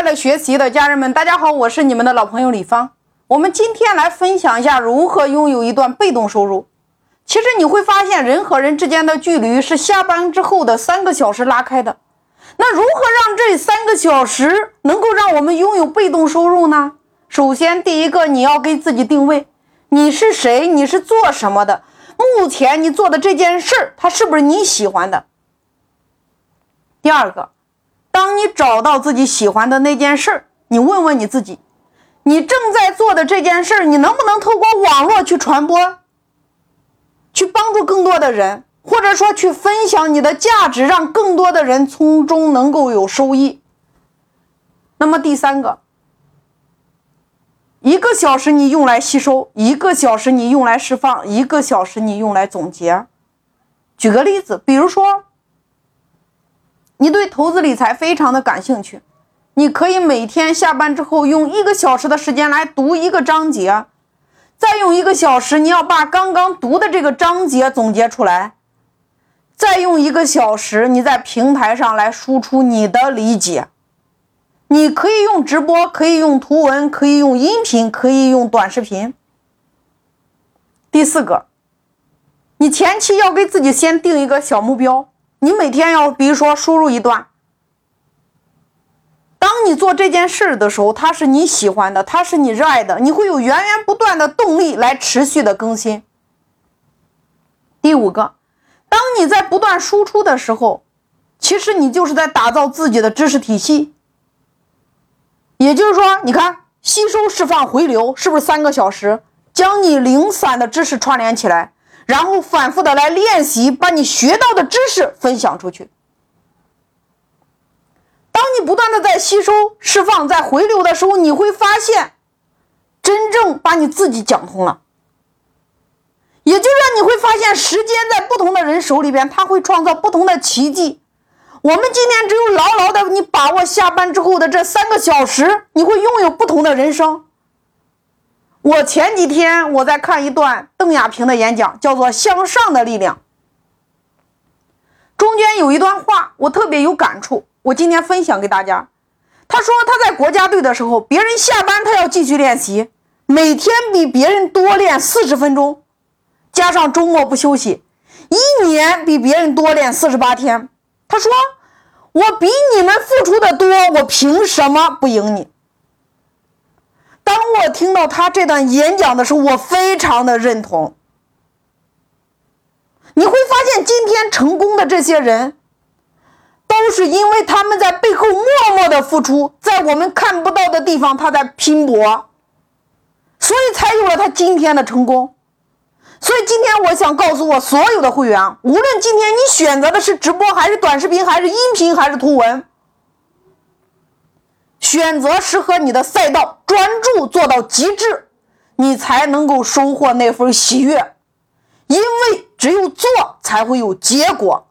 快乐学习的家人们，大家好，我是你们的老朋友李芳。我们今天来分享一下如何拥有一段被动收入。其实你会发现，人和人之间的距离是下班之后的三个小时拉开的。那如何让这三个小时能够让我们拥有被动收入呢？首先，第一个，你要给自己定位，你是谁？你是做什么的？目前你做的这件事儿，它是不是你喜欢的？第二个。当你找到自己喜欢的那件事儿，你问问你自己，你正在做的这件事儿，你能不能透过网络去传播，去帮助更多的人，或者说去分享你的价值，让更多的人从中能够有收益。那么第三个，一个小时你用来吸收，一个小时你用来释放，一个小时你用来总结。举个例子，比如说。你对投资理财非常的感兴趣，你可以每天下班之后用一个小时的时间来读一个章节，再用一个小时你要把刚刚读的这个章节总结出来，再用一个小时你在平台上来输出你的理解。你可以用直播，可以用图文，可以用音频，可以用短视频。第四个，你前期要给自己先定一个小目标。你每天要，比如说输入一段。当你做这件事的时候，它是你喜欢的，它是你热爱的，你会有源源不断的动力来持续的更新。第五个，当你在不断输出的时候，其实你就是在打造自己的知识体系。也就是说，你看，吸收、释放、回流，是不是三个小时，将你零散的知识串联起来？然后反复的来练习，把你学到的知识分享出去。当你不断的在吸收、释放、在回流的时候，你会发现，真正把你自己讲通了。也就是说，你会发现，时间在不同的人手里边，他会创造不同的奇迹。我们今天只有牢牢的你把握下班之后的这三个小时，你会拥有不同的人生。我前几天我在看一段邓亚萍的演讲，叫做《向上的力量》。中间有一段话，我特别有感触，我今天分享给大家。他说他在国家队的时候，别人下班他要继续练习，每天比别人多练四十分钟，加上周末不休息，一年比别人多练四十八天。他说我比你们付出的多，我凭什么不赢你？听到他这段演讲的时候，我非常的认同。你会发现，今天成功的这些人，都是因为他们在背后默默的付出，在我们看不到的地方他在拼搏，所以才有了他今天的成功。所以今天我想告诉我所有的会员，无论今天你选择的是直播，还是短视频，还是音频，还是图文。选择适合你的赛道，专注做到极致，你才能够收获那份喜悦。因为只有做才会有结果。